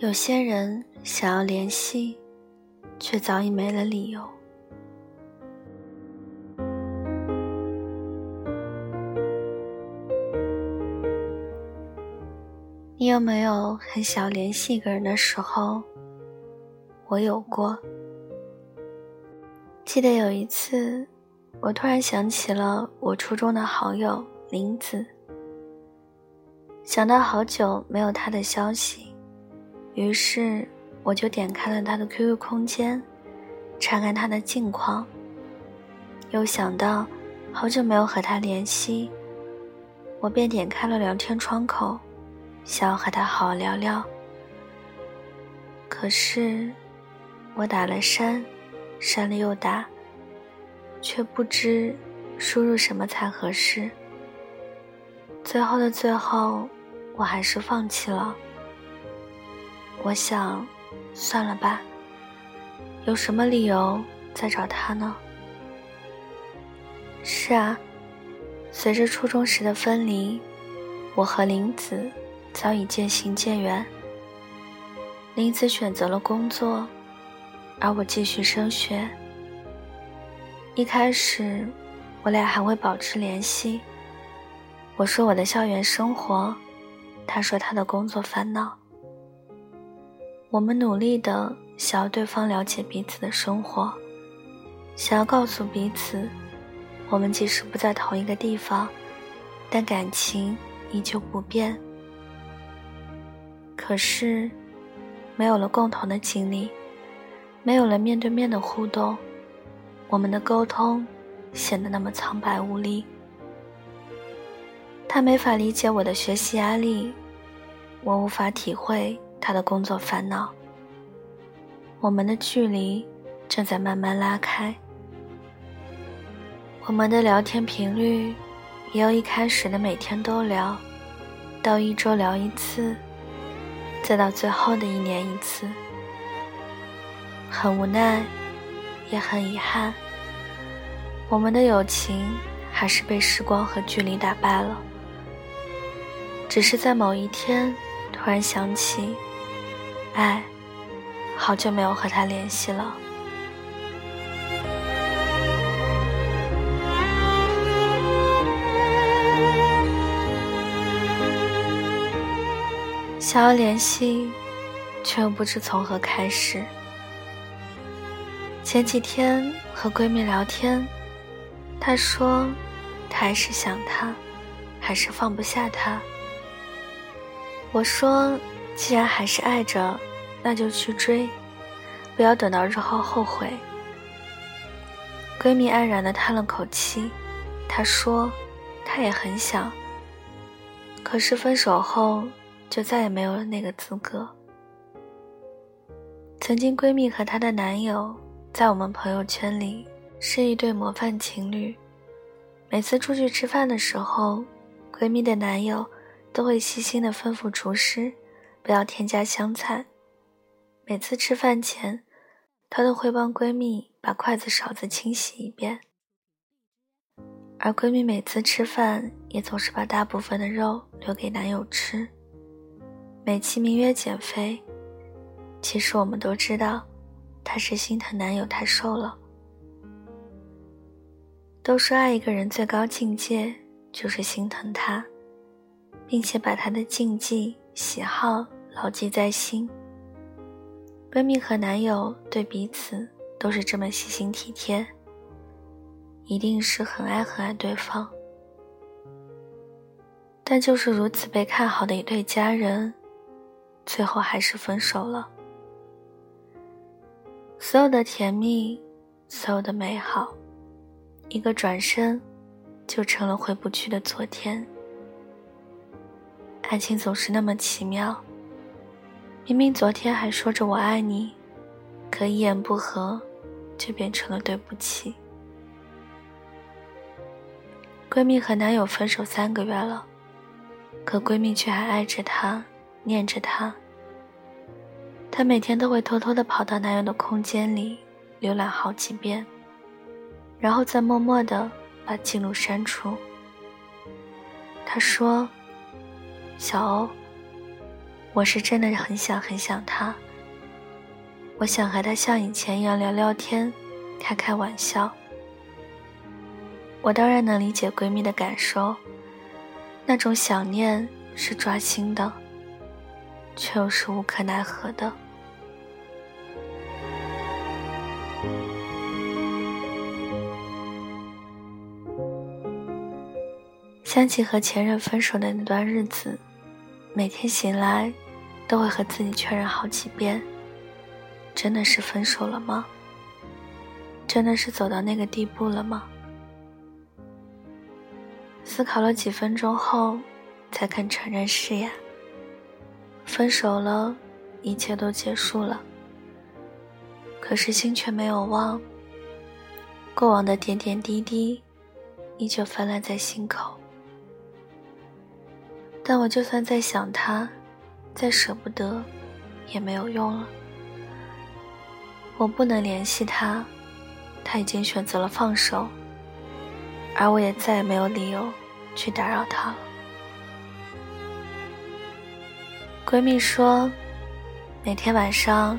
有些人想要联系，却早已没了理由。你有没有很想联系一个人的时候？我有过。记得有一次，我突然想起了我初中的好友林子，想到好久没有他的消息。于是，我就点开了他的 QQ 空间，查看他的近况。又想到好久没有和他联系，我便点开了聊天窗口，想要和他好好聊聊。可是，我打了删，删了又打，却不知输入什么才合适。最后的最后，我还是放弃了。我想，算了吧。有什么理由再找他呢？是啊，随着初中时的分离，我和林子早已渐行渐远。林子选择了工作，而我继续升学。一开始，我俩还会保持联系。我说我的校园生活，他说他的工作烦恼。我们努力的想要对方了解彼此的生活，想要告诉彼此，我们即使不在同一个地方，但感情依旧不变。可是，没有了共同的经历，没有了面对面的互动，我们的沟通显得那么苍白无力。他没法理解我的学习压力，我无法体会。他的工作烦恼，我们的距离正在慢慢拉开。我们的聊天频率，也由一开始的每天都聊，到一周聊一次，再到最后的一年一次。很无奈，也很遗憾，我们的友情还是被时光和距离打败了。只是在某一天，突然想起。哎，好久没有和他联系了。想要联系，却又不知从何开始。前几天和闺蜜聊天，她说她还是想他，还是放不下他。我说。既然还是爱着，那就去追，不要等到日后后悔。闺蜜黯然的叹了口气，她说：“她也很想，可是分手后就再也没有了那个资格。”曾经闺蜜和她的男友在我们朋友圈里是一对模范情侣，每次出去吃饭的时候，闺蜜的男友都会细心的吩咐厨师。不要添加香菜。每次吃饭前，她都会帮闺蜜把筷子勺子清洗一遍。而闺蜜每次吃饭也总是把大部分的肉留给男友吃，美其名曰减肥，其实我们都知道，她是心疼男友太瘦了。都说爱一个人最高境界就是心疼他，并且把他的禁忌。喜好牢记在心。闺蜜和男友对彼此都是这么细心体贴，一定是很爱很爱对方。但就是如此被看好的一对家人，最后还是分手了。所有的甜蜜，所有的美好，一个转身，就成了回不去的昨天。爱情总是那么奇妙。明明昨天还说着我爱你，可一言不合，就变成了对不起。闺蜜和男友分手三个月了，可闺蜜却还爱着他，念着他。她每天都会偷偷的跑到男友的空间里浏览好几遍，然后再默默的把记录删除。她说。小欧，我是真的很想很想他。我想和他像以前一样聊聊天，开开玩笑。我当然能理解闺蜜的感受，那种想念是抓心的，却又是无可奈何的。想起和前任分手的那段日子，每天醒来，都会和自己确认好几遍：真的是分手了吗？真的是走到那个地步了吗？思考了几分钟后，才肯承认是呀。分手了，一切都结束了。可是心却没有忘，过往的点点滴滴，依旧泛滥在心口。但我就算再想他，再舍不得，也没有用了。我不能联系他，他已经选择了放手，而我也再也没有理由去打扰他了。闺蜜说，每天晚上，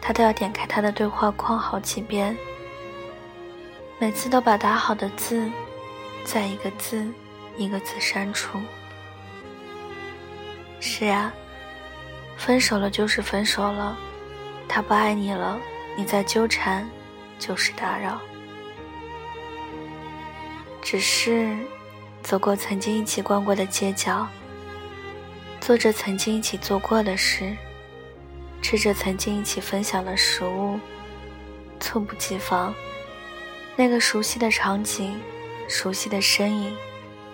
她都要点开他的对话框好几遍，每次都把打好的字，再一个字一个字删除。是啊，分手了就是分手了，他不爱你了，你再纠缠就是打扰。只是走过曾经一起逛过的街角，做着曾经一起做过的事，吃着曾经一起分享的食物，猝不及防，那个熟悉的场景、熟悉的身影、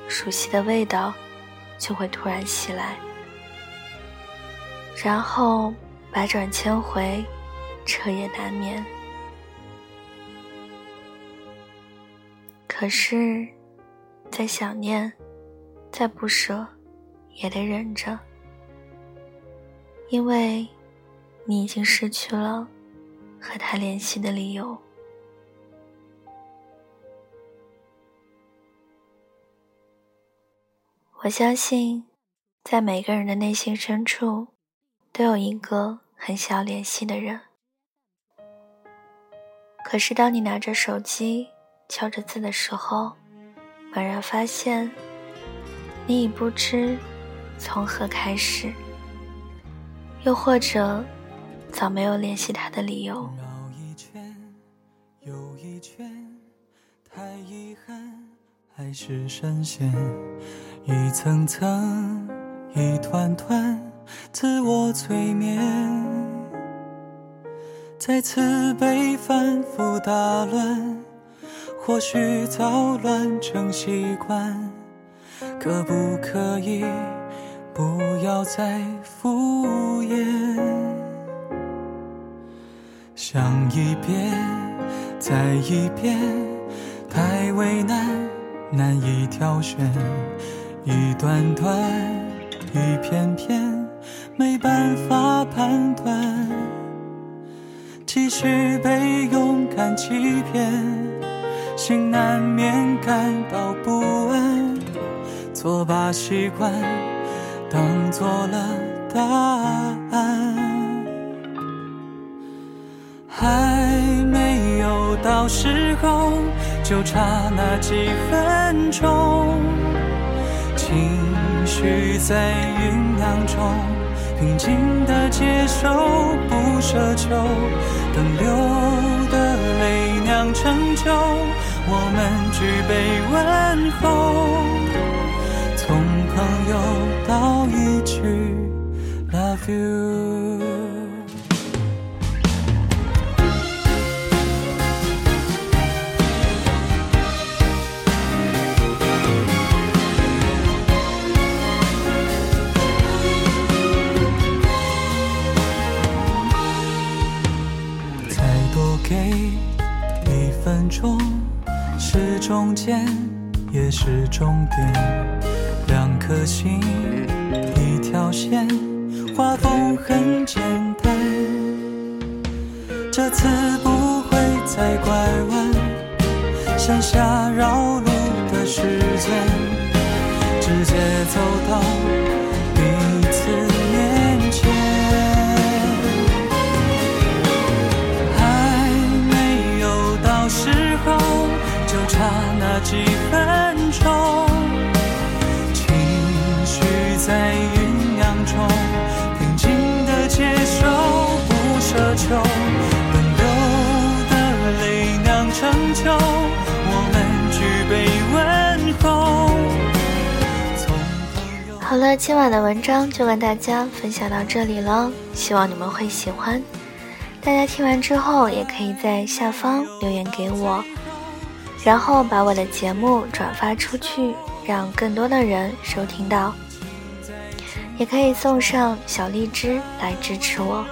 熟悉的味道，就会突然袭来。然后百转千回，彻夜难眠。可是，再想念，再不舍，也得忍着，因为你已经失去了和他联系的理由。我相信，在每个人的内心深处。都有一个很想要联系的人，可是当你拿着手机敲着字的时候，猛然发现，你已不知从何开始，又或者早没有联系他的理由。绕一圈又一圈，太遗憾，还是深陷一层层，一团团。自我催眠，再次被反复打乱，或许早乱成习惯，可不可以不要再敷衍？想一遍，再一遍，太为难，难以挑选，一段段，一片片。没办法判断，继续被勇敢欺骗，心难免感到不安，错把习惯当做了答案，还没有到时候，就差那几分钟，情绪在酝酿中。平静的接受，不奢求，等流的泪酿成酒，我们举杯问候，从朋友到一句 Love you。心，一条线，画风很简单。这次不会再拐弯，向下绕路的时间，直接走到好了，今晚的文章就跟大家分享到这里了，希望你们会喜欢。大家听完之后，也可以在下方留言给我，然后把我的节目转发出去，让更多的人收听到。也可以送上小荔枝来支持我。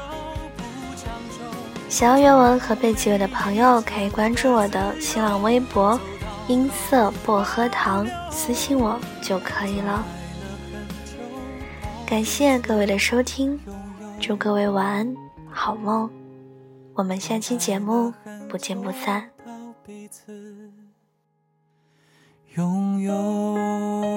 想要原文和背景的朋友，可以关注我的新浪微博“音色薄荷糖”，私信我就可以了。感谢各位的收听，祝各位晚安，好梦。我们下期节目不见不散。拥有。